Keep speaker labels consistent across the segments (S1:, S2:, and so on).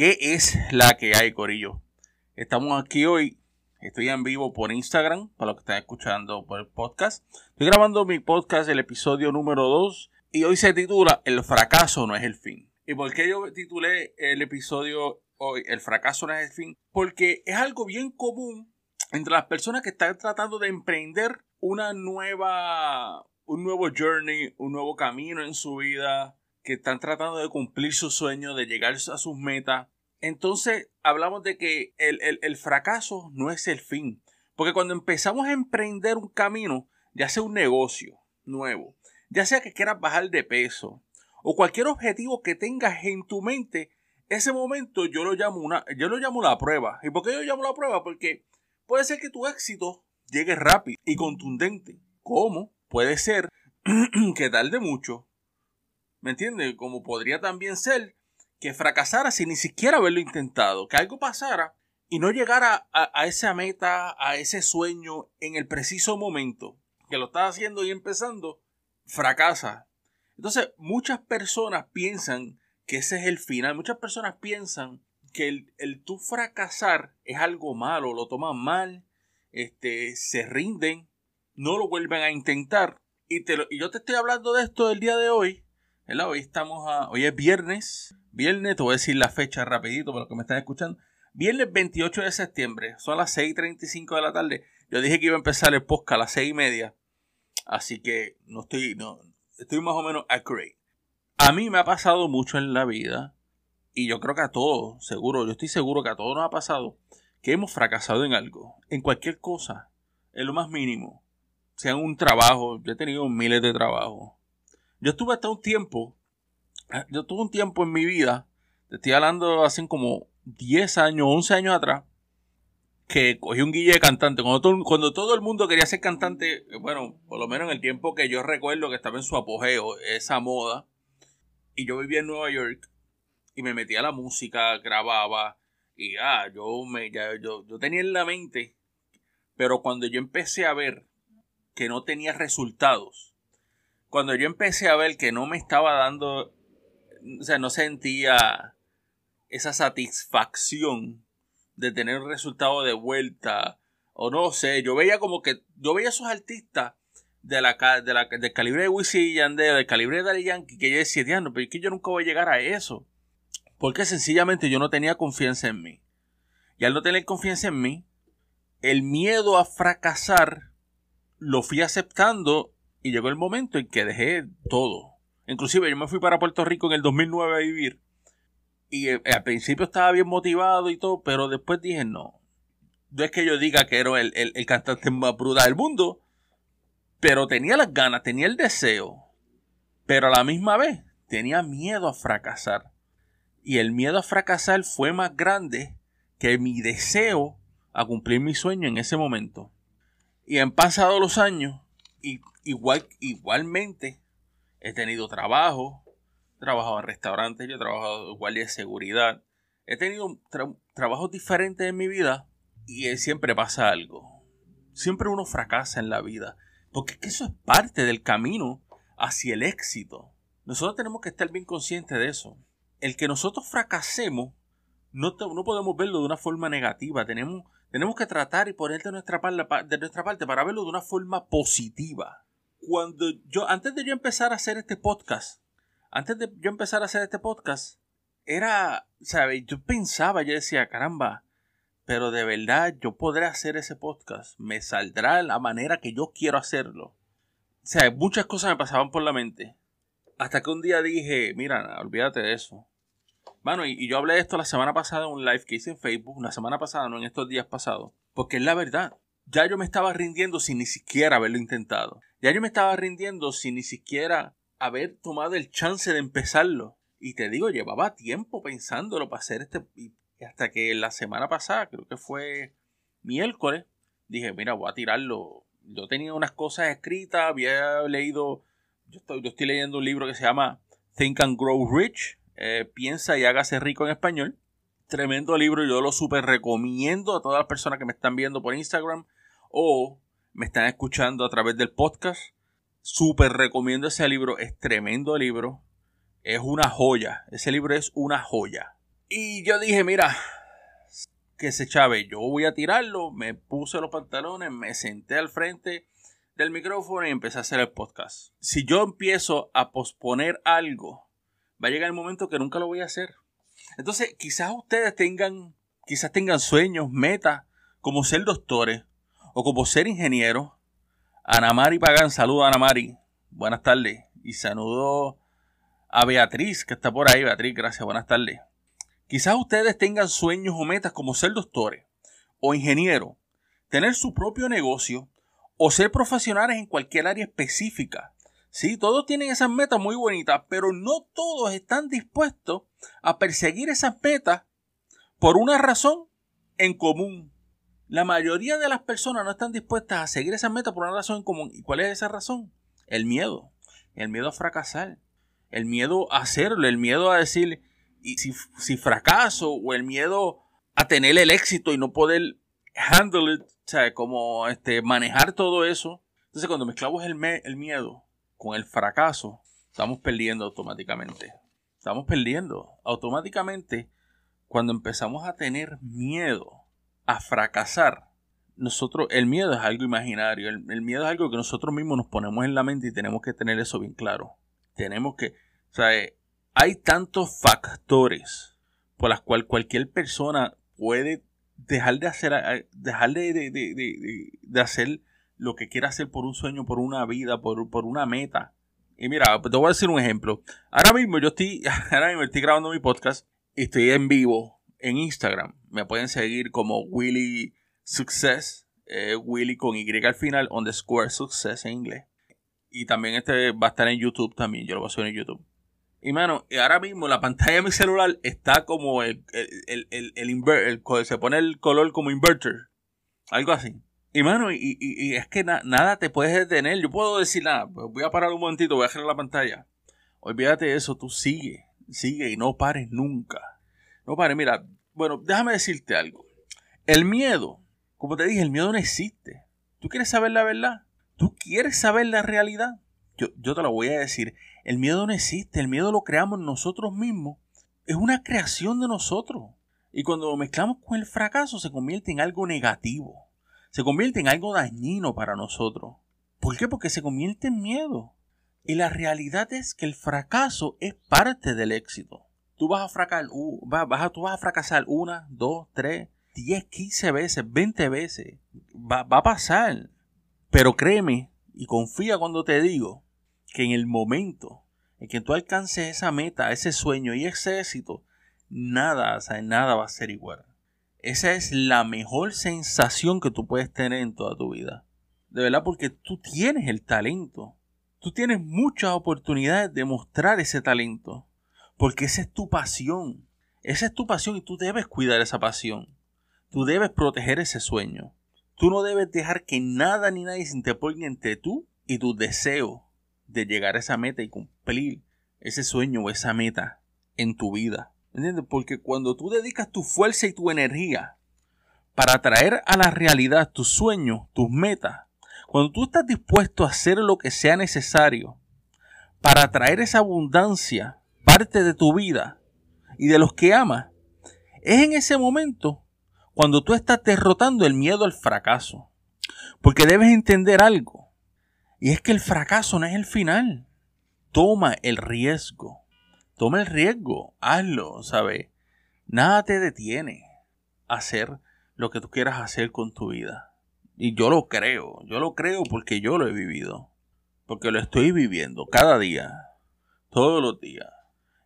S1: ¿Qué es la que hay, Corillo? Estamos aquí hoy. Estoy en vivo por Instagram, para los que están escuchando por el podcast. Estoy grabando mi podcast, el episodio número 2, y hoy se titula El fracaso no es el fin. ¿Y por qué yo titulé el episodio hoy El fracaso no es el fin? Porque es algo bien común entre las personas que están tratando de emprender una nueva, un nuevo journey, un nuevo camino en su vida, que están tratando de cumplir sus sueños, de llegar a sus metas. Entonces hablamos de que el, fracaso no es el fin. Porque cuando empezamos a emprender un camino, ya sea un negocio nuevo, ya sea que quieras bajar de peso, o cualquier objetivo que tengas en tu mente, ese momento yo lo llamo una, yo lo llamo la prueba. ¿Y por qué yo llamo la prueba? Porque puede ser que tu éxito llegue rápido y contundente. ¿Cómo? Puede ser que tarde mucho ¿Me entiendes? Como podría también ser que fracasara sin ni siquiera haberlo intentado, que algo pasara y no llegara a, esa meta, a ese sueño en el preciso momento que lo estás haciendo y empezando, fracasa. Entonces, muchas personas piensan que ese es el final. Muchas personas piensan que el, el tú fracasar es algo malo, lo toman mal, este, se rinden, no lo vuelven a intentar. Y, te y yo te estoy hablando de esto el día de hoy Hoy estamos a. Hoy es viernes. Viernes, te voy a decir la fecha rapidito para los que me están escuchando. Viernes 28 de septiembre. Son las 6.35 de la tarde. Yo dije que iba a empezar el podcast a las 6 y media. Así que no estoy. No, estoy más o menos accurate. A mí me ha pasado mucho en la vida. Y yo creo que a todos, seguro, yo estoy seguro que a todos nos ha pasado. Que hemos fracasado en algo. En cualquier cosa. En lo más mínimo. Sea un trabajo. Yo he tenido miles de trabajos yo estuve hasta un tiempo, ah, yo tuve un tiempo en mi vida, te estoy hablando hace como 10 años, 11 años atrás, que cogí un guille de cantante. Cuando todo, el mundo quería ser cantante, bueno, por lo menos en el tiempo que yo recuerdo que estaba en su apogeo, esa moda, y yo vivía en Nueva York, y me metía a la música, grababa, y ah, yo, me, yo, yo tenía en la mente, pero cuando yo empecé a ver que no tenía resultados, cuando yo empecé a ver que no me estaba dando, o sea, no sentía esa satisfacción de tener un resultado de vuelta, o no sé, yo veía como que, yo veía a esos artistas de la, de la del calibre de Wisin y Yandel, del calibre de Yankee, que yo decía, no, pero es que yo nunca voy a llegar a eso. Porque sencillamente yo no tenía confianza en mí. Y al no tener confianza en mí, el miedo a fracasar lo fui aceptando y llegó el momento en que dejé todo. Inclusive yo me fui para Puerto Rico en el 2009 a vivir. Y eh, al principio estaba bien motivado y todo, pero después dije, no. No es que yo diga que era el, el, cantante más brutal del mundo, pero tenía las ganas, tenía el deseo. Pero a la misma vez tenía miedo a fracasar. Y el miedo a fracasar fue más grande que mi deseo a cumplir mi sueño en ese momento. Y han pasado los años y igual, igualmente he tenido trabajo, he trabajado en restaurantes, yo he trabajado guardia de seguridad, he tenido trabajos diferentes en mi vida y siempre pasa algo. Siempre uno fracasa en la vida, porque es que eso es parte del camino hacia el éxito. Nosotros tenemos que estar bien conscientes de eso. El que nosotros fracasemos, no, no podemos verlo de una forma negativa. Tenemos, tenemos que tratar y poner de nuestra, de nuestra parte para verlo de una forma positiva cuando yo, antes de yo empezar a hacer este podcast, antes de yo empezar a hacer este podcast, era, ¿sabes? Yo pensaba, yo decía, caramba, pero de verdad yo podré hacer ese podcast, me saldrá la manera que yo quiero hacerlo. O sea, muchas cosas me pasaban por la mente. Hasta que un día dije, mira, olvídate de eso. Bueno, y, yo hablé de esto la semana pasada en un live que hice en Facebook, la semana pasada, no en estos días pasados, porque es la verdad ya yo me estaba rindiendo sin ni siquiera haberlo intentado. Ya yo me estaba rindiendo sin ni siquiera haber tomado el chance de empezarlo. Y te digo, llevaba tiempo pensándolo para hacer este... Y hasta que la semana pasada, creo que fue miércoles, dije, mira, voy a tirarlo. Yo tenía unas cosas escritas, había leído... Yo estoy, yo estoy leyendo un libro que se llama Think and Grow Rich. Eh, piensa y hágase rico en español. Tremendo libro, yo lo súper recomiendo a todas las personas que me están viendo por Instagram o me están escuchando a través del podcast, súper recomiendo ese libro. Es tremendo libro. Es una joya. Ese libro es una joya. Y yo dije, mira, que se chave, yo voy a tirarlo, me puse los pantalones, me senté al frente del micrófono y empecé a hacer el podcast. Si yo empiezo a posponer algo, va a llegar el momento que nunca lo voy a hacer. Entonces, quizás ustedes tengan, quizás tengan sueños, metas, como ser doctores o como ser ingenieros. Ana Mari Pagan, saludo a Ana Mari. Buenas tardes. Y saludo a Beatriz, que está por ahí. Beatriz, gracias, buenas tardes. Quizás ustedes tengan sueños o metas como ser doctores o ingenieros, tener su propio negocio o ser profesionales en cualquier área específica. Sí, todos tienen esas metas muy bonitas, pero no todos están dispuestos a perseguir esas metas por una razón en común. La mayoría de las personas no están dispuestas a seguir esas metas por una razón en común. ¿Y cuál es esa razón? El miedo. El miedo a fracasar. El miedo a hacerlo. El miedo a decir, y si, si fracaso o el miedo a tener el éxito y no poder handle it, o sea, como este, manejar todo eso. Entonces cuando mezclamos el, el miedo con el fracaso, estamos perdiendo automáticamente. Estamos perdiendo automáticamente cuando empezamos a tener miedo a fracasar. Nosotros, el miedo es algo imaginario, el, miedo es algo que nosotros mismos nos ponemos en la mente y tenemos que tener eso bien claro. Tenemos que, o sea, hay tantos factores por los cuales cualquier persona puede dejar de hacer, dejar de, hacer lo que quiera hacer por un sueño, por una vida, por, una meta. Y mira, te voy a decir un ejemplo. Ahora mismo yo estoy, ahora mismo estoy grabando mi podcast y estoy en vivo en Instagram. Me pueden seguir como Willy Success, eh, Willy con Y al final, underscore Success en inglés. Y también este va a estar en YouTube también, yo lo voy a subir en YouTube. Y mano, ahora mismo la pantalla de mi celular está como el, el, el, el, se pone el color como inverter. Algo así. Y mano, y, y, es que nada te puedes detener. Yo puedo decir nada, pues voy a parar un momentito, voy a cerrar la pantalla. Olvídate de eso, tú sigue, sigue y no pares nunca. No pares, mira, bueno, déjame decirte algo. El miedo, como te dije, el miedo no existe. ¿Tú quieres saber la verdad? ¿Tú quieres saber la realidad? Yo, yo te lo voy a decir. El miedo no existe, el miedo lo creamos nosotros mismos. Es una creación de nosotros. Y cuando lo mezclamos con el fracaso se convierte en algo negativo. Se convierte en algo dañino para nosotros. ¿Por qué? Porque se convierte en miedo. Y la realidad es que el fracaso es parte del éxito. Tú vas a fracasar, vas, tú vas a fracasar una, dos, tres, diez, quince veces, veinte veces. Va, a pasar. Pero créeme y confía cuando te digo que en el momento en que tú alcances esa meta, ese sueño y ese éxito, nada, nada va a ser igual. Esa es la mejor sensación que tú puedes tener en toda tu vida. De verdad, porque tú tienes el talento. Tú tienes muchas oportunidades de mostrar ese talento. Porque esa es tu pasión. Esa es tu pasión y tú debes cuidar esa pasión. Tú debes proteger ese sueño. Tú no debes dejar que nada ni nadie se interponga entre tú y tus deseos de llegar a esa meta y cumplir ese sueño o esa meta en tu vida. ¿Entiendes? Porque cuando tú dedicas tu fuerza y tu energía para traer a la realidad tus sueños, tus metas, cuando tú estás dispuesto a hacer lo que sea necesario para traer esa abundancia parte de tu vida y de los que amas, es en ese momento cuando tú estás derrotando el miedo al fracaso. Porque debes entender algo. Y es que el fracaso no es el final. Toma el riesgo. Toma el riesgo. Hazlo, ¿sabes? Nada te detiene hacer lo que tú quieras hacer con tu vida. Y yo lo creo. Yo lo creo porque yo lo he vivido. Porque lo estoy viviendo cada día. Todos los días.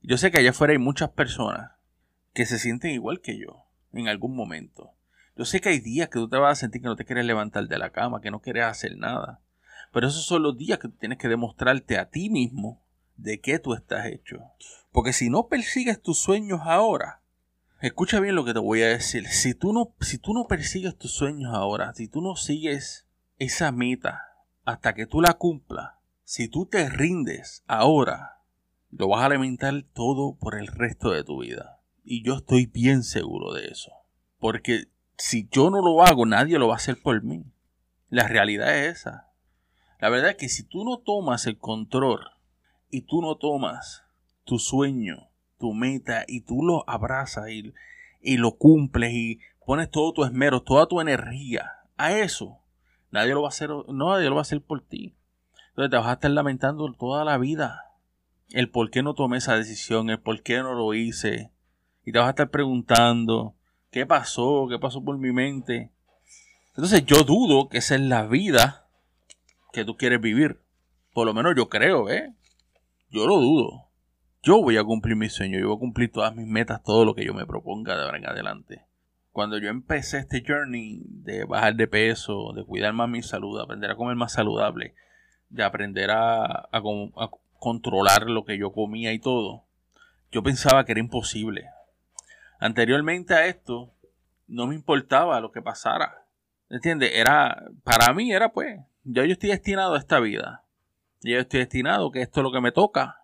S1: Yo sé que allá afuera hay muchas personas que se sienten igual que yo en algún momento. Yo sé que hay días que tú te vas a sentir que no te quieres levantar de la cama, que no quieres hacer nada. Pero esos son los días que tienes que demostrarte a ti mismo de qué tú estás hecho. Porque si no persigues tus sueños ahora, escucha bien lo que te voy a decir. Si tú no, si tú no persigues tus sueños ahora, si tú no sigues esa meta hasta que tú la cumplas, si tú te rindes ahora, lo vas a alimentar todo por el resto de tu vida. Y yo estoy bien seguro de eso. Porque si yo no lo hago, nadie lo va a hacer por mí. La realidad es esa. La verdad es que si tú no tomas el control y tú no tomas tu sueño tu meta y tú lo abrazas y, y lo cumples y pones todo tu esmero, toda tu energía a eso, nadie lo va a hacer, no, nadie lo va a hacer por ti. Entonces te vas a estar lamentando toda la vida el por qué no tomé esa decisión, el por qué no lo hice. Y te vas a estar preguntando, ¿qué pasó? ¿Qué pasó por mi mente? Entonces yo dudo que esa es la vida que tú quieres vivir. Por lo menos yo creo, ¿eh? Yo lo dudo. Yo voy a cumplir mi sueño, yo voy a cumplir todas mis metas, todo lo que yo me proponga de ahora en adelante. Cuando yo empecé este journey de bajar de peso, de cuidar más mi salud, aprender a comer más saludable, de aprender a controlar lo que yo comía y todo, yo pensaba que era imposible. Anteriormente a esto, no me importaba lo que pasara. ¿Entiendes? Era, para mí era pues, ya yo estoy destinado a esta vida. Ya yo estoy destinado que esto es lo que me toca.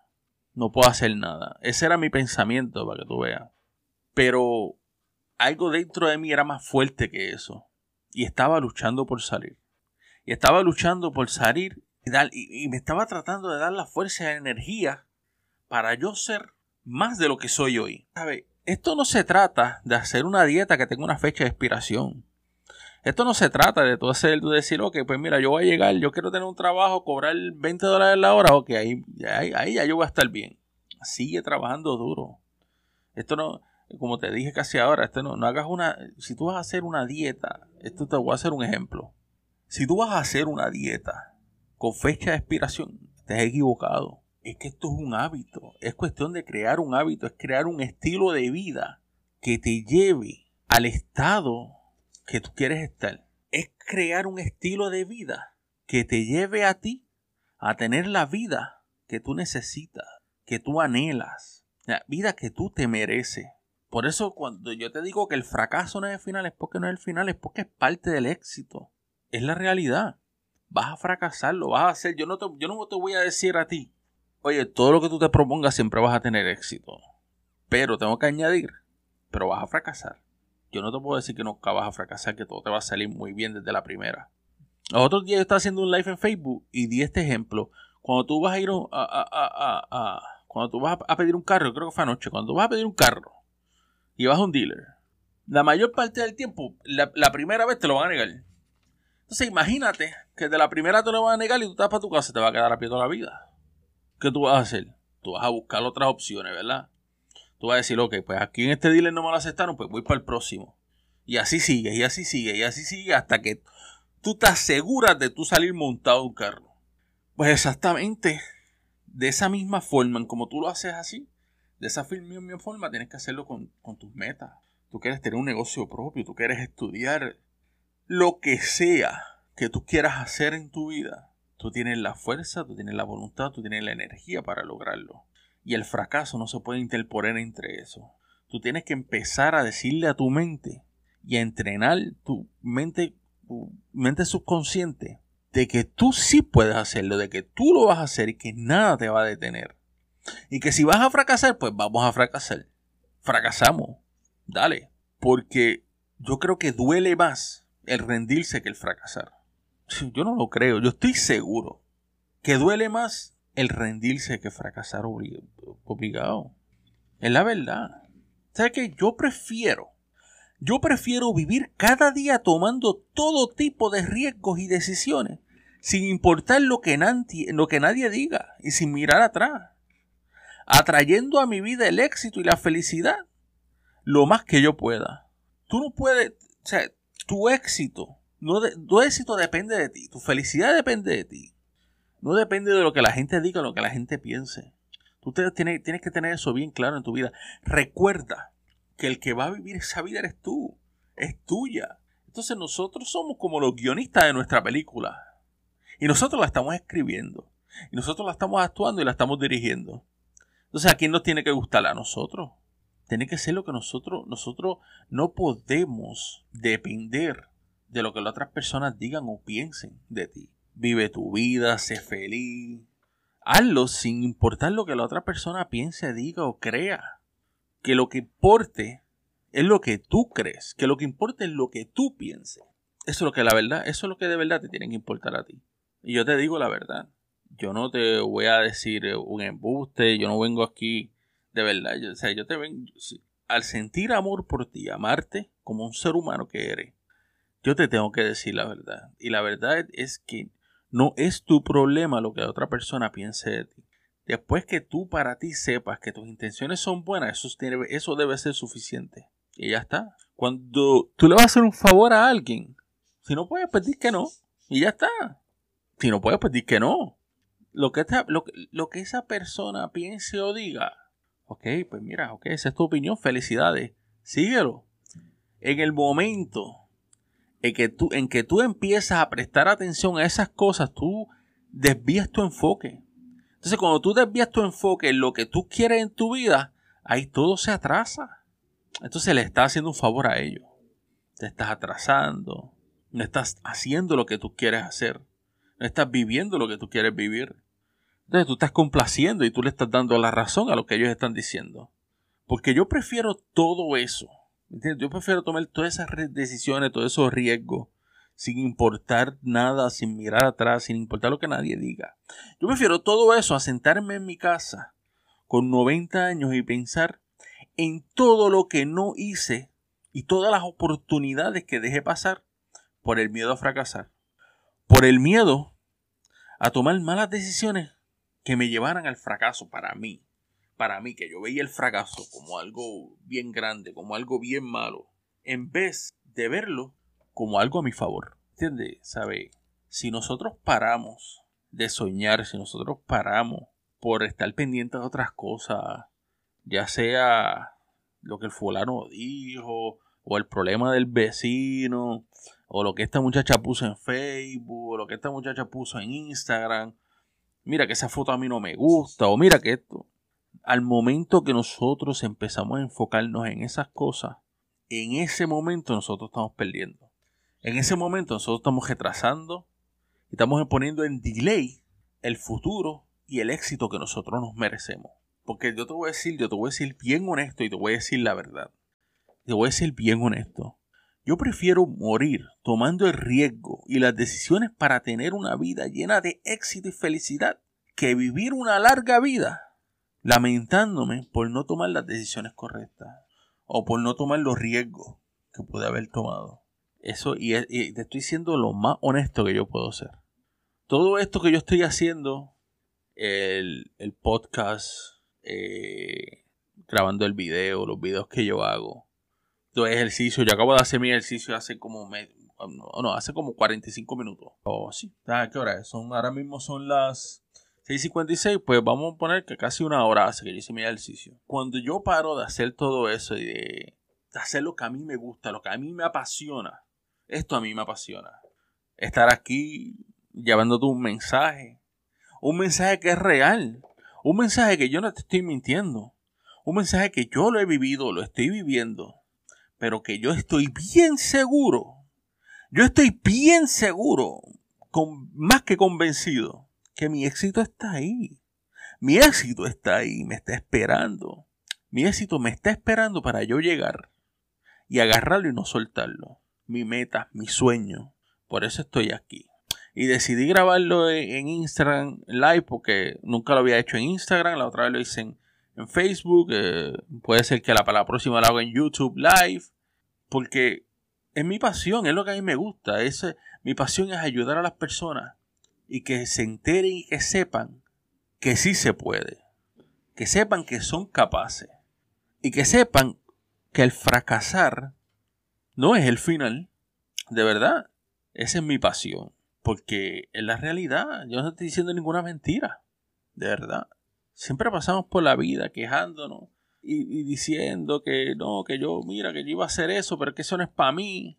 S1: No puedo hacer nada. Ese era mi pensamiento, para que tú veas. Pero algo dentro de mí era más fuerte que eso. Y estaba luchando por salir. Y estaba luchando por salir y, y, me estaba tratando de dar la fuerza y la energía para yo ser más de lo que soy hoy. ¿Sabe? Esto no se trata de hacer una dieta que tenga una fecha de expiración. Esto no se trata de tú hacer, tú decir, ok, pues mira, yo voy a llegar, yo quiero tener un trabajo, cobrar 20 dólares la hora, ok, ahí, ahí, ahí ya yo voy a estar bien. Sigue trabajando duro. Esto no, como te dije casi ahora, esto no, no hagas una, si tú vas a hacer una dieta, esto te voy a hacer un ejemplo. Si tú vas a hacer una dieta con fecha de expiración, estás equivocado. Es que esto es un hábito. Es cuestión de crear un hábito, es crear un estilo de vida que te lleve al estado que tú quieres estar. Es crear un estilo de vida que te lleve a ti a tener la vida que tú necesitas, que tú anhelas, la vida que tú te mereces. Por eso cuando yo te digo que el fracaso no es el final, es porque no es el final, es porque es parte del éxito. Es la realidad vas a fracasar, lo vas a hacer. Yo no, te, yo te voy a decir a ti, oye, todo lo que tú te propongas siempre vas a tener éxito. Pero tengo que añadir, pero vas a fracasar. Yo no te puedo decir que nunca vas a fracasar, que todo te va a salir muy bien desde la primera. Los otros días yo estaba haciendo un live en Facebook y di este ejemplo. Cuando tú vas a ir a, cuando tú vas a pedir un carro, creo que fue anoche, cuando tú vas a pedir un carro y vas a un dealer, la mayor parte del tiempo, la, la primera vez te lo van a negar. Entonces imagínate que de la primera te lo van a negar y tú estás para tu casa y te va a quedar a pie toda la vida. ¿Qué tú vas a hacer? Tú vas a buscar otras opciones, ¿verdad? Tú vas a decir, ok, pues aquí en este dealer no me lo aceptaron, pues voy para el próximo. Y así sigue, y así sigue, y así sigue hasta que tú te aseguras de tú salir montado un carro. Pues exactamente de esa misma forma, en como tú lo haces así, de esa misma forma tienes que hacerlo con, con tus metas. Tú quieres tener un negocio propio, tú quieres estudiar lo que sea que tú quieras hacer en tu vida, tú tienes la fuerza, tú tienes la voluntad, tú tienes la energía para lograrlo. Y el fracaso no se puede interponer entre eso. Tú tienes que empezar a decirle a tu mente y a entrenar tu mente, tu mente subconsciente de que tú sí puedes hacerlo, de que tú lo vas a hacer y que nada te va a detener. Y que si vas a fracasar, pues vamos a fracasar. Fracasamos. Dale. Porque yo creo que duele más el rendirse que el fracasar. Yo no lo creo, yo estoy seguro que duele más el rendirse que fracasar obligado. Es la verdad. ¿Sabes qué? Yo prefiero, yo prefiero vivir cada día tomando todo tipo de riesgos y decisiones, sin importar lo que, nadie, lo que nadie diga y sin mirar atrás, atrayendo a mi vida el éxito y la felicidad lo más que yo pueda. Tú no puedes, o sea, tu éxito, tu éxito depende de ti, tu felicidad depende de ti. No depende de lo que la gente diga, lo que la gente piense. Tú tienes, tienes que tener eso bien claro en tu vida. Recuerda que el que va a vivir esa vida eres tú, es tuya. Entonces nosotros somos como los guionistas de nuestra película. Y nosotros la estamos escribiendo. Y nosotros la estamos actuando y la estamos dirigiendo. Entonces, ¿a quién nos tiene que gustar? A nosotros. Tiene que ser lo que nosotros, nosotros no podemos depender de lo que las otras personas digan o piensen de ti. Vive tu vida, sé feliz. Hazlo sin importar lo que la otra persona piense, diga o crea. Que lo que importe es lo que tú crees, que lo que importa es lo que tú pienses. Eso es lo que la verdad, eso es lo que de verdad te tiene que importar a ti. Y yo te digo la verdad. Yo no te voy a decir un embuste, yo no vengo aquí De verdad, yo, o sea, yo te ven, al sentir amor por ti, amarte como un ser humano que eres, yo te tengo que decir la verdad. Y la verdad es que no es tu problema lo que otra persona piense de ti. Después que tú para ti sepas que tus intenciones son buenas, eso, tiene, eso debe ser suficiente. Y ya está. Cuando tú le vas a hacer un favor a alguien, si no puedes pedir que no, y ya está. Si no puedes pedir que no. Lo que, lo, lo que esa persona piense o diga, ok, pues mira, ok, esa es tu opinión, felicidades, síguelo. En el momento en que tú, en que tú empiezas a prestar atención a esas cosas, tú desvías tu enfoque. Entonces, cuando tú desvías tu enfoque en lo que tú quieres en tu vida, ahí todo se atrasa. Entonces le estás haciendo un favor a ellos. Te estás atrasando. No estás haciendo lo que tú quieres hacer. No estás viviendo lo que tú quieres vivir. Entonces tú estás complaciendo y tú le estás dando la razón a lo que ellos están diciendo. Porque yo prefiero todo eso. Yo prefiero tomar todas esas decisiones, todos esos riesgos sin importar nada, sin mirar atrás, sin importar lo que nadie diga. Yo prefiero todo eso a sentarme en mi casa con 90 años y pensar en todo lo que no hice y todas las oportunidades que dejé pasar por el miedo a fracasar, por el miedo a tomar malas decisiones que me llevaran al fracaso para mí, para mí, que yo veía el fracaso como algo bien grande, como algo bien malo, en vez de verlo como algo a mi favor. ¿Entiendes? ¿Sabe? Si nosotros paramos de soñar, si nosotros paramos por estar pendientes de otras cosas, ya sea lo que el fulano dijo, o el problema del vecino, o lo que esta muchacha puso en Facebook, o lo que esta muchacha puso en Instagram, mira que esa foto a mí no me gusta, o mira que esto. Al momento que nosotros empezamos a enfocarnos en esas cosas, en ese momento nosotros estamos perdiendo. En ese momento nosotros estamos retrasando y estamos poniendo en delay el futuro y el éxito que nosotros nos merecemos. Porque yo te voy a decir, yo te voy a decir bien honesto y te voy a decir la verdad. Te voy a decir bien honesto. Yo prefiero morir tomando el riesgo y las decisiones para tener una vida llena de éxito y felicidad que vivir una larga vida lamentándome por no tomar las decisiones correctas o por no tomar los riesgos que pude haber tomado. Eso, y, te estoy diciendo lo más honesto que yo puedo ser. Todo esto que yo estoy haciendo, el, podcast, eh, grabando el video, los videos que yo hago, todo ejercicio, yo acabo de hacer mi ejercicio hace como, no, hace como 45 minutos. Oh, sí. ¿A qué hora es? Son, ahora mismo son las 6.56, pues vamos a poner que casi una hora hace que yo hice mi ejercicio. Cuando yo paro de hacer todo eso y de hacer lo que a mí me gusta, lo que a mí me apasiona, esto a mí me apasiona. Estar aquí llevándote un mensaje. Un mensaje que es real. Un mensaje que yo no te estoy mintiendo. Un mensaje que yo lo he vivido, lo estoy viviendo. Pero que yo estoy bien seguro. Yo estoy bien seguro, más que convencido, que mi éxito está ahí. Mi éxito está ahí, me está esperando. Mi éxito me está esperando para yo llegar y agarrarlo y no soltarlo mi meta, mi sueño. Por eso estoy aquí. Y decidí grabarlo en Instagram Live porque nunca lo había hecho en Instagram. La otra vez lo hice en, Facebook. Eh, puede ser que la, la próxima lo haga en YouTube Live. Porque es mi pasión, es lo que a mí me gusta. Es, mi pasión es ayudar a las personas y que se enteren y que sepan que sí se puede. Que sepan que son capaces. Y que sepan que el fracasar no es el final. De verdad, esa es mi pasión. Porque es la realidad. Yo no estoy diciendo ninguna mentira. De verdad. Siempre pasamos por la vida quejándonos y, diciendo que no, que yo, mira, que yo iba a hacer eso, pero que eso no es para mí.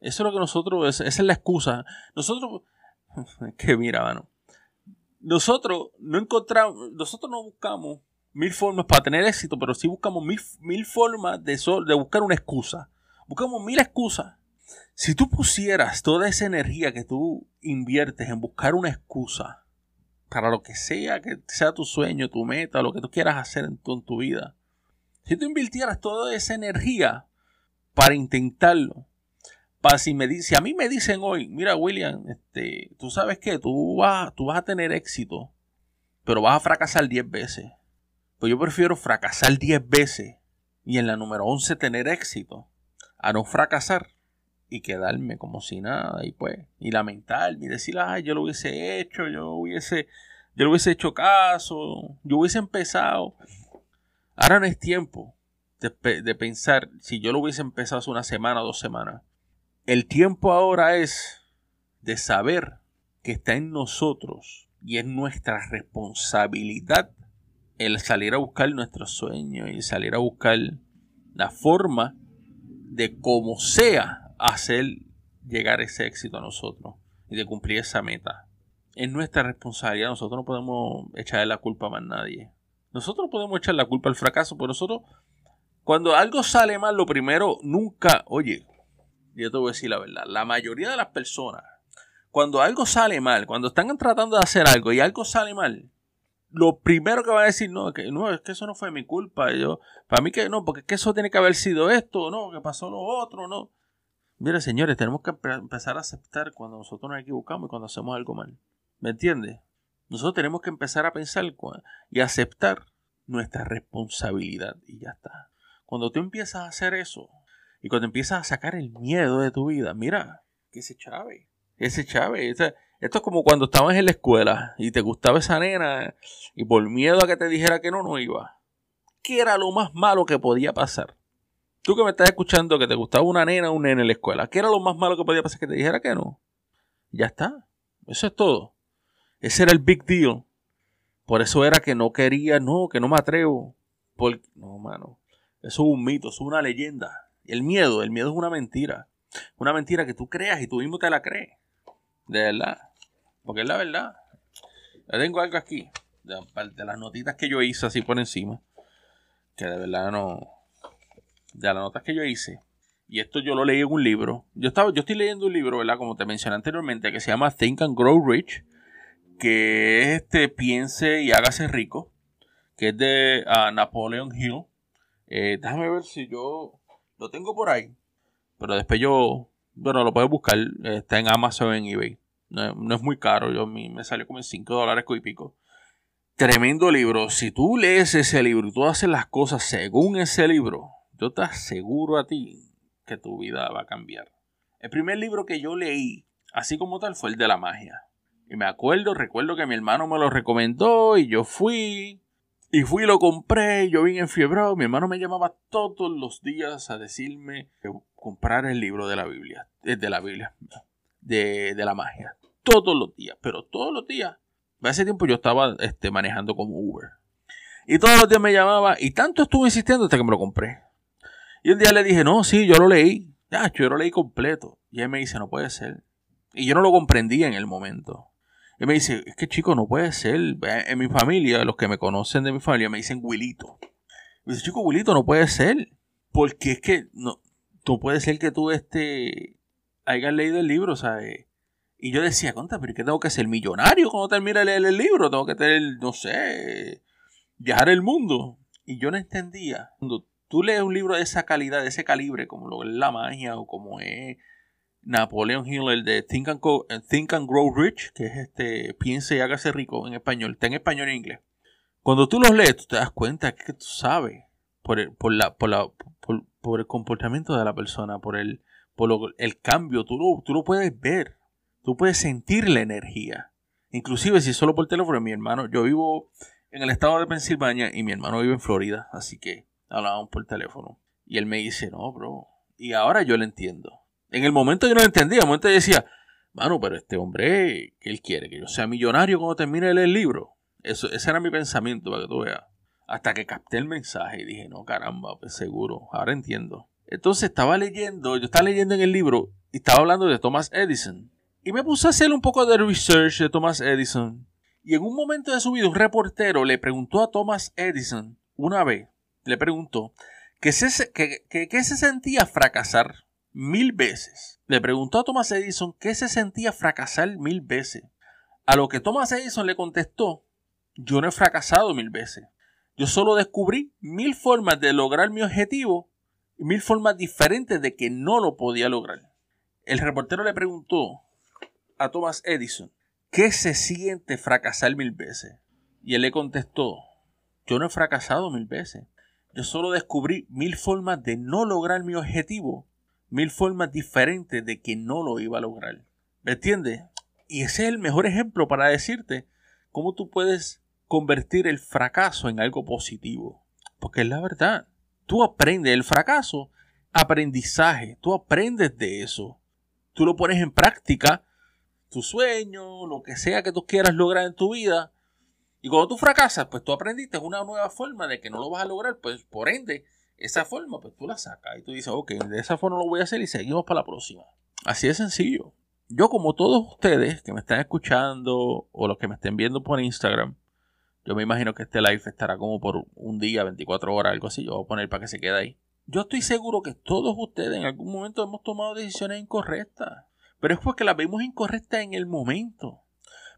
S1: Eso es lo que nosotros, esa es la excusa. Nosotros, que mira, mano. Nosotros no encontramos, nosotros no buscamos mil formas para tener éxito, pero sí buscamos mil, mil formas de, de buscar una excusa. Buscamos mil excusas. Si tú pusieras toda esa energía que tú inviertes en buscar una excusa para lo que sea, que sea tu sueño, tu meta, lo que tú quieras hacer en tu, vida, si tú invirtieras toda esa energía para intentarlo, para si, me, si a mí me dicen hoy, mira William, este, tú sabes que tú vas, tú vas a tener éxito, pero vas a fracasar 10 veces. Pues yo prefiero fracasar 10 veces y en la número 11 tener éxito a no fracasar y quedarme como si nada y pues y lamentarme y decir ay yo lo hubiese hecho yo hubiese yo hubiese hecho caso yo hubiese empezado ahora no es tiempo de, de pensar si yo lo hubiese empezado hace una semana o dos semanas el tiempo ahora es de saber que está en nosotros y es nuestra responsabilidad el salir a buscar nuestros sueños y salir a buscar la forma de como sea hacer llegar ese éxito a nosotros y de cumplir esa meta. Es nuestra responsabilidad, nosotros no podemos echarle la culpa a más nadie. Nosotros no podemos echar la culpa al fracaso, pero nosotros, cuando algo sale mal, lo primero, nunca, oye, yo te voy a decir la verdad, la mayoría de las personas, cuando algo sale mal, cuando están tratando de hacer algo y algo sale mal, lo primero que va a decir, no, que no, es que eso no fue mi culpa. Yo, para mí que no, porque es que eso tiene que haber sido esto, no, que pasó lo otro, no. Mire, señores, tenemos que empezar a aceptar cuando nosotros nos equivocamos y cuando hacemos algo mal. ¿Me entiendes? Nosotros tenemos que empezar a pensar y aceptar nuestra responsabilidad y ya está. Cuando tú empiezas a hacer eso y cuando empiezas a sacar el miedo de tu vida, mira, que ese chave, ese chave, ese, esto es como cuando estabas en la escuela y te gustaba esa nena y por miedo a que te dijera que no, no iba. ¿Qué era lo más malo que podía pasar? Tú que me estás escuchando que te gustaba una nena o un nene en la escuela, ¿qué era lo más malo que podía pasar que te dijera que no? Ya está. Eso es todo. Ese era el big deal. Por eso era que no quería, no, que no me atrevo. Porque, no, mano. Eso es un mito, eso es una leyenda. El miedo, el miedo es una mentira. Una mentira que tú creas y tú mismo te la crees. De verdad. Porque es la verdad. Ya tengo algo aquí. De, las notitas que yo hice así por encima. Que de verdad no. De las notas que yo hice. Y esto yo lo leí en un libro. Yo, estaba, yo estoy leyendo un libro, ¿verdad? Como te mencioné anteriormente, que se llama Think and Grow Rich. Que es este Piense y hágase rico. Que es de uh, Napoleon Hill. Eh, déjame ver si yo lo tengo por ahí. Pero después yo. Bueno, lo puedes buscar. Está en Amazon, en eBay. No, es muy caro, yo, me salió como en 5 dólares y pico. Tremendo libro. Si tú lees ese libro y tú haces las cosas según ese libro, yo te aseguro a ti que tu vida va a cambiar. El primer libro que yo leí, así como tal, fue el de la magia. Y me acuerdo, recuerdo que mi hermano me lo recomendó y yo fui. Y fui y lo compré, yo vine enfiebrado. Mi hermano me llamaba todos los días a decirme que comprar el libro de la Biblia. Eh, de la Biblia. De, de la magia todos los días, pero todos los días. Hace tiempo yo estaba este, manejando como Uber. Y todos los días me llamaba y tanto estuve insistiendo hasta que me lo compré. Y un día le dije, no, sí, yo lo leí. Ya, yo lo leí completo. Y él me dice, no puede ser. Y yo no lo comprendía en el momento. Y me dice, es que chico, no puede ser. En mi familia, los que me conocen de mi familia, me dicen Wilito. Me dice, chico, Wilito, no puede ser. Porque es que no, no puede ser que tú este, hayas leído el libro, ¿sabes? Y yo decía, conta, pero ¿qué tengo que ser millonario cuando termine de leer el libro? Tengo que tener, no sé, viajar el mundo. Y yo no entendía. Tú lees un libro de esa calidad, de ese calibre, como lo es La Magia o como es Napoleon Hill, el de Think and, Think and Grow Rich, que es este, piense y hágase rico en español, está en español en inglés. Cuando tú los lees, tú te das cuenta que tú sabes por el, por la, por, la, por, el comportamiento de la persona, por el, por el cambio, tú tú lo puedes ver Tú puedes sentir la energía. Inclusive si solo por teléfono, mi hermano, yo vivo en el estado de Pensilvania y mi hermano vive en Florida, así que hablábamos por teléfono. Y él me dice, no, bro. Y ahora yo lo entiendo. En el momento yo no lo entendía, en el momento yo decía, mano, pero este hombre, ¿qué él quiere? Que yo sea millonario cuando termine de leer el libro. Eso, ese era mi pensamiento, para que tú veas. Hasta que capté el mensaje y dije, no, caramba, pues seguro, ahora entiendo. Entonces estaba leyendo, yo estaba leyendo en el libro y estaba hablando de Thomas Edison. Y me puse a hacer un poco de research de Thomas Edison. Y en un momento de su vida, un reportero le preguntó a Thomas Edison, una vez, le preguntó, ¿qué se, se sentía fracasar mil veces? Le preguntó a Thomas Edison qué se sentía fracasar mil veces. A lo que Thomas Edison le contestó, yo no he fracasado mil veces. Yo solo descubrí mil formas de lograr mi objetivo y mil formas diferentes de que no lo podía lograr. El reportero le preguntó, a Thomas Edison, ¿qué se siente fracasar mil veces? Y él le contestó, Yo no he fracasado mil veces. Yo solo descubrí mil formas de no lograr mi objetivo, mil formas diferentes de que no lo iba a lograr. ¿Me entiendes? Y ese es el mejor ejemplo para decirte cómo tú puedes convertir el fracaso en algo positivo. Porque es la verdad. Tú aprendes el fracaso, aprendizaje. Tú aprendes de eso. Tú lo pones en práctica, tu sueño, lo que sea que tú quieras lograr en tu vida. Y cuando tú fracasas, pues tú aprendiste una nueva forma de que no lo vas a lograr. Pues por ende, esa forma, pues tú la sacas. Y tú dices, ok, de esa forma lo voy a hacer y seguimos para la próxima. Así de sencillo. Yo, como todos ustedes que me están escuchando o los que me estén viendo por Instagram, yo me imagino que este live estará como por un día, 24 horas, algo así. Yo voy a poner para que se quede ahí. Yo estoy seguro que todos ustedes en algún momento hemos tomado decisiones incorrectas. Pero es porque las vemos incorrectas en el momento.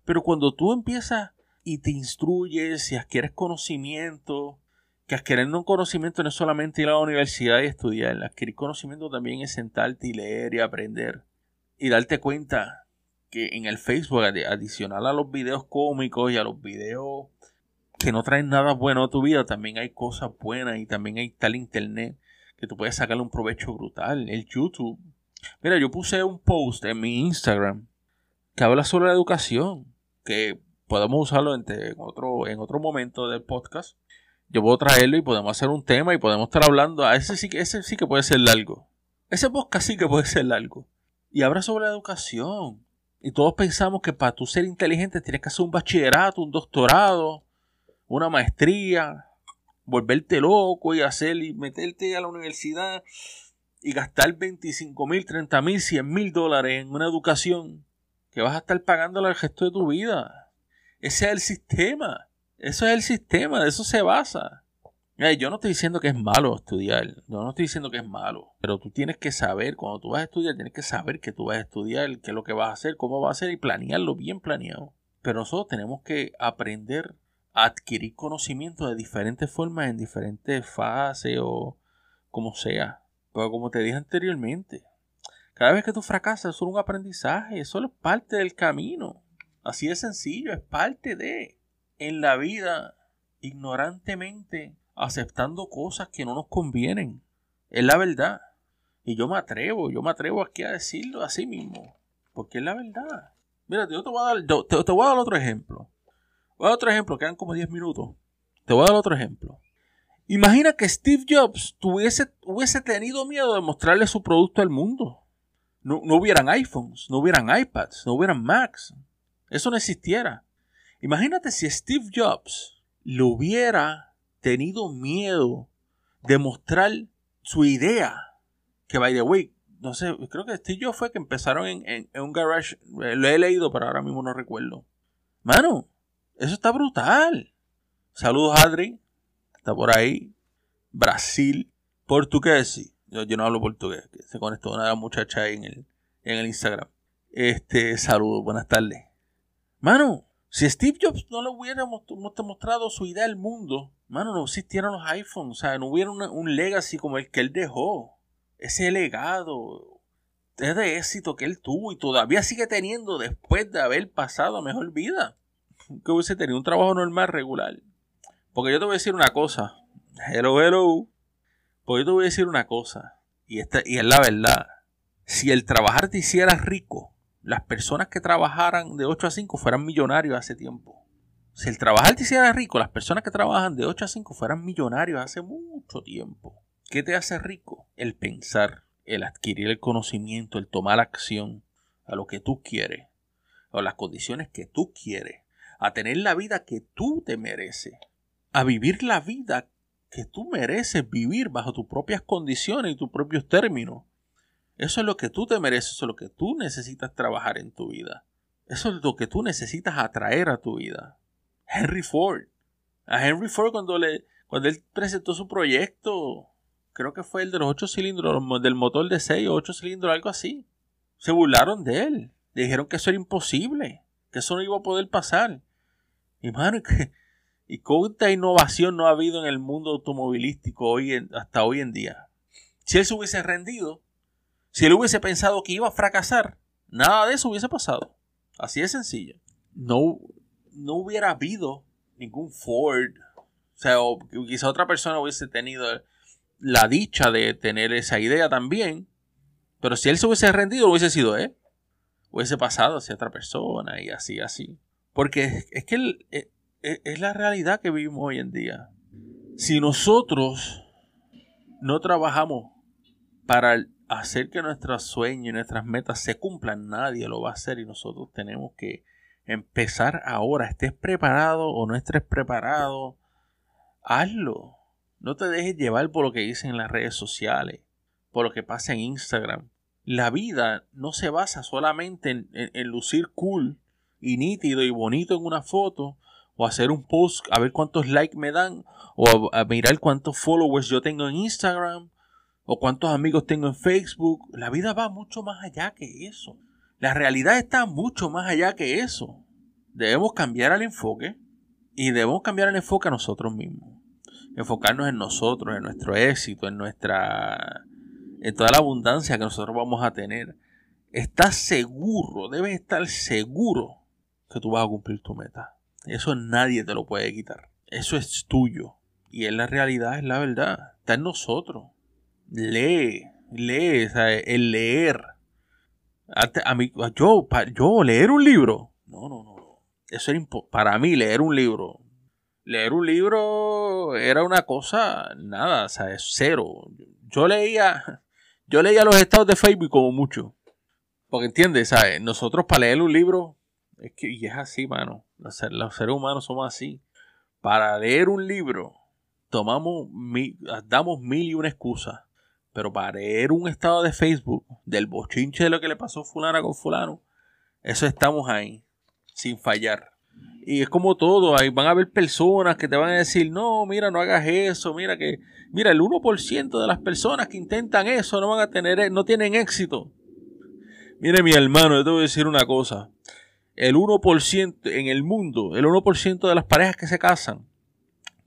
S1: Pero cuando tú empiezas y te instruyes y adquieres conocimiento, que adquirir un conocimiento no es solamente ir a la universidad y estudiar, adquirir conocimiento también es sentarte y leer y aprender y darte cuenta que en el Facebook, adicional a los videos cómicos y a los videos que no traen nada bueno a tu vida, también hay cosas buenas y también hay tal internet que tú puedes sacarle un provecho brutal. El YouTube. Mira, yo puse un post en mi Instagram que habla sobre la educación, que podemos usarlo en otro, en otro momento del podcast. Yo puedo traerlo y podemos hacer un tema y podemos estar hablando. A ese sí, ese sí que puede ser largo. Ese podcast sí que puede ser largo y habla sobre la educación. Y todos pensamos que para tú ser inteligente tienes que hacer un bachillerato, un doctorado, una maestría, volverte loco y hacer y meterte a la universidad y gastar 25 mil, 30 mil, 100 mil dólares en una educación que vas a estar pagando el resto de tu vida. Ese es el sistema. Eso es el sistema, de eso se basa yo no estoy diciendo que es malo estudiar, yo no estoy diciendo que es malo, pero tú tienes que saber, cuando tú vas a estudiar, tienes que saber que tú vas a estudiar, qué es lo que vas a hacer, cómo vas a hacer y planearlo bien planeado. Pero nosotros tenemos que aprender a adquirir conocimiento de diferentes formas, en diferentes fases o como sea. Pero como te dije anteriormente, cada vez que tú fracasas es un aprendizaje, eso es parte del camino. Así de sencillo, es parte de. En la vida, ignorantemente, aceptando cosas que no nos convienen. Es la verdad. Y yo me atrevo, yo me atrevo aquí a decirlo así mismo. Porque es la verdad. Mira, yo te voy a dar, te, voy a dar otro ejemplo. Voy a dar otro ejemplo, quedan como 10 minutos. Te voy a dar otro ejemplo. Imagina que Steve Jobs tuviese, hubiese tenido miedo de mostrarle su producto al mundo. No, no hubieran iPhones, no hubieran iPads, no hubieran Macs. Eso no existiera. Imagínate si Steve Jobs lo hubiera tenido miedo de mostrar su idea. Que by the way, no sé, creo que este yo fue que empezaron en, un garage. Eh, lo he leído, pero ahora mismo no recuerdo. Mano, eso está brutal. Saludos, Adri. Está por ahí. Brasil. Portugués. Yo, no hablo portugués. Se conectó una muchacha ahí en el, en el Instagram. Este, saludos, buenas tardes. Mano, si Steve Jobs no le hubiera mostrado su idea al mundo, mano, no existieran los iPhones, o sea, no hubiera un legacy como el que él dejó. Ese legado de éxito que él tuvo y todavía sigue teniendo después de haber pasado mejor vida. Que hubiese tenido un trabajo normal, regular. Porque yo te voy a decir una cosa. Hello, hello. Porque yo te voy a decir una cosa. Y, esta, y es la verdad. Si el trabajar te hiciera rico, las personas que trabajaran de 8 a 5 fueran millonarios hace tiempo. Si el trabajar te hiciera rico, las personas que trabajan de 8 a 5 fueran millonarios hace mucho tiempo. ¿Qué te hace rico? El pensar, el adquirir el conocimiento, el tomar acción a lo que tú quieres, a las condiciones que tú quieres, a tener la vida que tú te mereces, a vivir la vida que tú mereces vivir bajo tus propias condiciones y tus propios términos eso es lo que tú te mereces, eso es lo que tú necesitas trabajar en tu vida. Eso es lo que tú necesitas atraer a tu vida. Henry Ford. A Henry Ford cuando, le, cuando él presentó su proyecto, creo que fue el de los ocho cilindros, del motor de 6 o 8 cilindros, algo así. Se burlaron de él. Le dijeron que eso era imposible, que eso no iba a poder pasar. Y mano, y cuánta innovación no ha habido en el mundo automovilístico hoy hasta hoy en día. Si él se hubiese rendido, si él hubiese pensado que iba a fracasar, nada de eso hubiese pasado. Así de sencillo. No, no hubiera habido ningún Ford. O sea, quizá otra persona hubiese tenido la dicha de tener esa idea también. Pero si él se hubiese rendido, hubiese sido él. Hubiese pasado hacia otra persona y así, así. Porque es que e, e, es la realidad que vivimos hoy en día. Si nosotros no trabajamos para hacer que nuestros sueños y nuestras metas se cumplan, nadie lo va a hacer y nosotros tenemos que empezar ahora. Estés preparado o no estés preparado, hazlo. No te dejes llevar por lo que dicen en las redes sociales, por lo que pasa en Instagram. La vida no se basa solamente en, lucir cool y nítido y bonito en una foto, o hacer un post a ver cuántos likes me dan, o a mirar cuántos followers yo tengo en Instagram, o cuántos amigos tengo en Facebook. La vida va mucho más allá que eso. La realidad está mucho más allá que eso. Debemos cambiar el enfoque y debemos cambiar el enfoque a nosotros mismos. Enfocarnos en nosotros, en nuestro éxito, en nuestra en toda la abundancia que nosotros vamos a tener. Estás seguro, debes estar seguro que tú vas a cumplir tu meta. Eso nadie te lo puede quitar. Eso es tuyo. Y es la realidad, es la verdad. Está en nosotros lee, lee, el leer. A mí, yo, yo, leer un libro. No, no, no. Eso era para mí, leer un libro. Leer un libro era una cosa, nada, o sea, es cero. Yo leía, yo leía los estados de Facebook como mucho. Porque entiendes, ¿sabes? Nosotros para leer un libro, es que, y es así, mano. Los, los seres humanos somos así. Para leer un libro, tomamos, damos mil y una excusas pero para leer un estado de Facebook del bochinche de lo que le pasó fulana con fulano, eso estamos ahí, sin fallar. Y es como todo, ahí van a haber personas que te van a decir, no, mira, no hagas eso, mira que, mira, el 1% de las personas que intentan eso no van a tener, no tienen éxito. Mire, mi hermano, yo te voy a decir una cosa. El 1% en el mundo, el 1% de las parejas que se casan,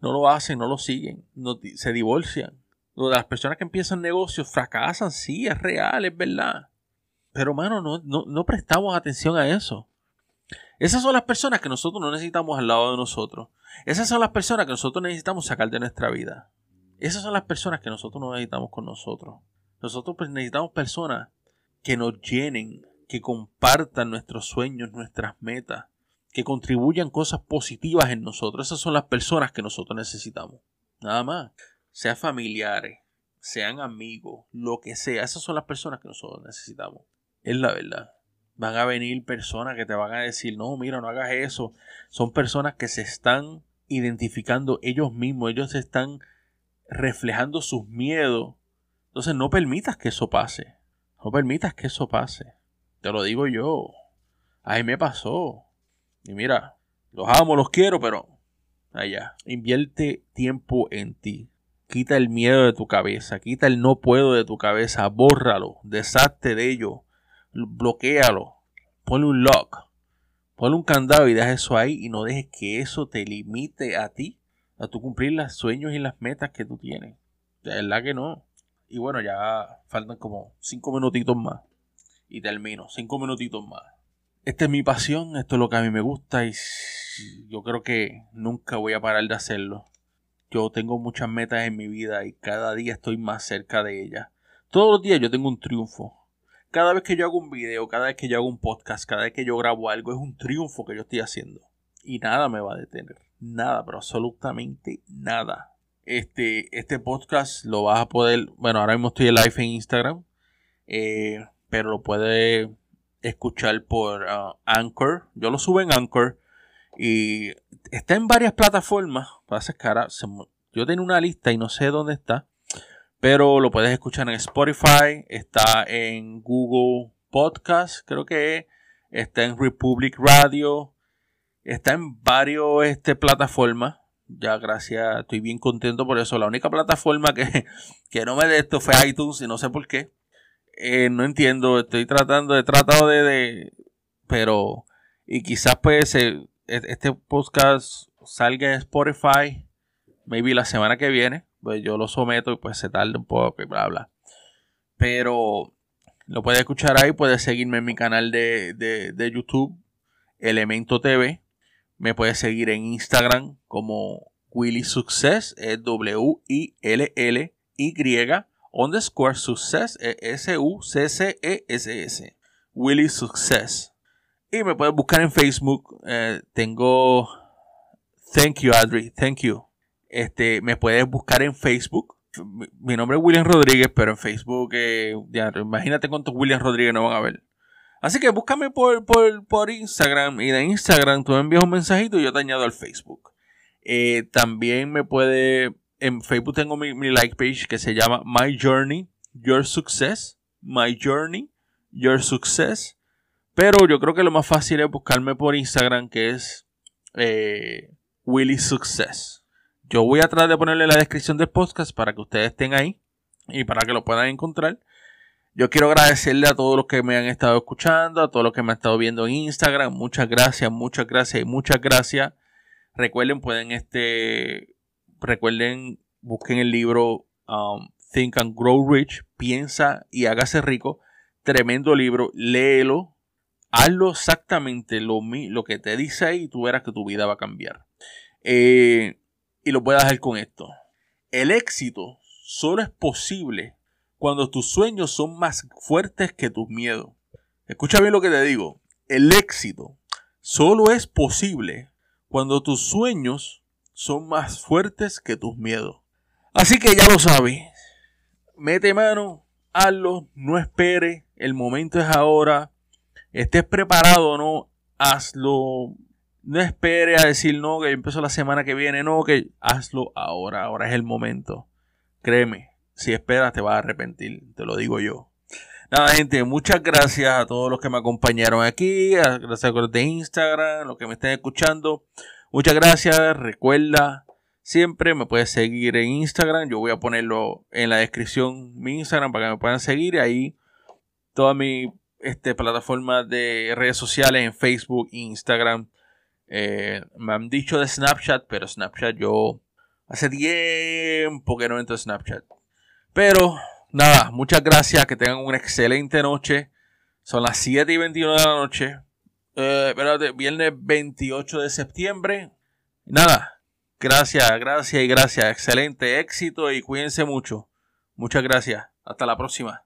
S1: no lo hacen, no lo siguen, no, se divorcian las personas que empiezan negocios fracasan, sí, es real, es verdad. Pero, mano, no, no, prestamos atención a eso. Esas son las personas que nosotros no necesitamos al lado de nosotros. Esas son las personas que nosotros necesitamos sacar de nuestra vida. Esas son las personas que nosotros no necesitamos con nosotros. Nosotros pues, necesitamos personas que nos llenen, que compartan nuestros sueños, nuestras metas, que contribuyan cosas positivas en nosotros. Esas son las personas que nosotros necesitamos. Nada más sean familiares, sean amigos, lo que sea, esas son las personas que nosotros necesitamos. Es la verdad. Van a venir personas que te van a decir, no, mira, no hagas eso. Son personas que se están identificando ellos mismos, ellos están reflejando sus miedos. Entonces no permitas que eso pase. No permitas que eso pase. Te lo digo yo. A mí me pasó. Y mira, los amo, los quiero, pero allá. Invierte tiempo en ti. Quita el miedo de tu cabeza, quita el no puedo de tu cabeza, bórralo, deshazte de ello, bloquealo, ponle un lock, ponle un candado y deja eso ahí y no dejes que eso te limite a ti, a tu cumplir los sueños y las metas que tú tienes. De verdad que no. Y bueno, ya faltan como cinco minutitos más. Y termino, cinco minutitos más. Esta es mi pasión, esto es lo que a mí me gusta y yo creo que nunca voy a parar de hacerlo. Yo tengo muchas metas en mi vida y cada día estoy más cerca de ellas. Todos los días yo tengo un triunfo. Cada vez que yo hago un video, cada vez que yo hago un podcast, cada vez que yo grabo algo, es un triunfo que yo estoy haciendo. Y nada me va a detener. Nada, pero absolutamente nada. Este, este podcast lo vas a poder. Bueno, ahora mismo estoy live en Instagram. Eh, pero lo puedes escuchar por uh, Anchor. Yo lo subo en Anchor. Y está en varias plataformas. Pasa cara, yo tengo una lista y no sé dónde está. Pero lo puedes escuchar en Spotify. Está en Google Podcast, creo que Está en Republic Radio. Está en varios este, plataformas. Ya, gracias. Estoy bien contento por eso. La única plataforma que, que no me de esto fue iTunes y no sé por qué. Eh, no entiendo. Estoy tratando, he tratado de, de pero y quizás pues se este podcast salga en Spotify, maybe la semana que viene, pues yo lo someto y pues se tarda un poco y bla bla. Pero lo puedes escuchar ahí, puedes seguirme en mi canal de, de YouTube, Elemento TV. Me puedes seguir en Instagram como Willy Success es W-I-L-L-Y underscore Success S-U-C-C-E-S-S. Willy Success. Y me puedes buscar en Facebook. Eh, tengo. Thank you, Adri. Thank you. Este, me puedes buscar en Facebook. Mi nombre es William Rodríguez, pero en Facebook, eh, imagínate cuántos William Rodríguez no van a ver. Así que búscame por, por, Instagram y de Instagram tú me envías un mensajito y yo te añado al Facebook. Eh, también me puede, en Facebook tengo mi, mi, like page que se llama My Journey, Your Success. My Journey, Your Success. Pero yo creo que lo más fácil es buscarme por Instagram que es eh, Willy Success. Yo voy a tratar de ponerle la descripción del podcast para que ustedes estén ahí y para que lo puedan encontrar. Yo quiero agradecerle a todos los que me han estado escuchando, a todos los que me han estado viendo en Instagram. Muchas gracias, muchas gracias y muchas gracias. Recuerden, pueden este, recuerden, busquen el libro um, Think and Grow Rich, piensa y hágase rico. Tremendo libro, léelo, hazlo exactamente lo, lo que te dice ahí y tú verás que tu vida va a cambiar. Eh, y lo a dejar con esto. El éxito solo es posible cuando tus sueños son más fuertes que tus miedos. Escucha bien lo que te digo. El éxito solo es posible cuando tus sueños son más fuertes que tus miedos. Así que ya lo sabes. Mete mano, hazlo, no espere. El momento es ahora. Estés preparado o no, hazlo no espere a decir no, que empezó la semana que viene, no, que hazlo ahora, ahora es el momento. Créeme, si esperas te vas a arrepentir, te lo digo yo. Nada, gente, muchas gracias a todos los que me acompañaron aquí, gracias a los de Instagram, los que me estén escuchando. Muchas gracias, recuerda, siempre me puedes seguir en Instagram, yo voy a ponerlo en la descripción mi Instagram para que me puedan seguir ahí. Todas mis este, plataformas de redes sociales en Facebook, Instagram, eh, me han dicho de Snapchat, pero Snapchat yo hace tiempo que no entro a Snapchat. Pero nada, muchas gracias, que tengan una excelente noche. Son las 7 y 21 de la noche. Eh, viernes 28 de septiembre. Nada, gracias, gracias y gracias. Excelente éxito y cuídense mucho. Muchas gracias. Hasta la próxima.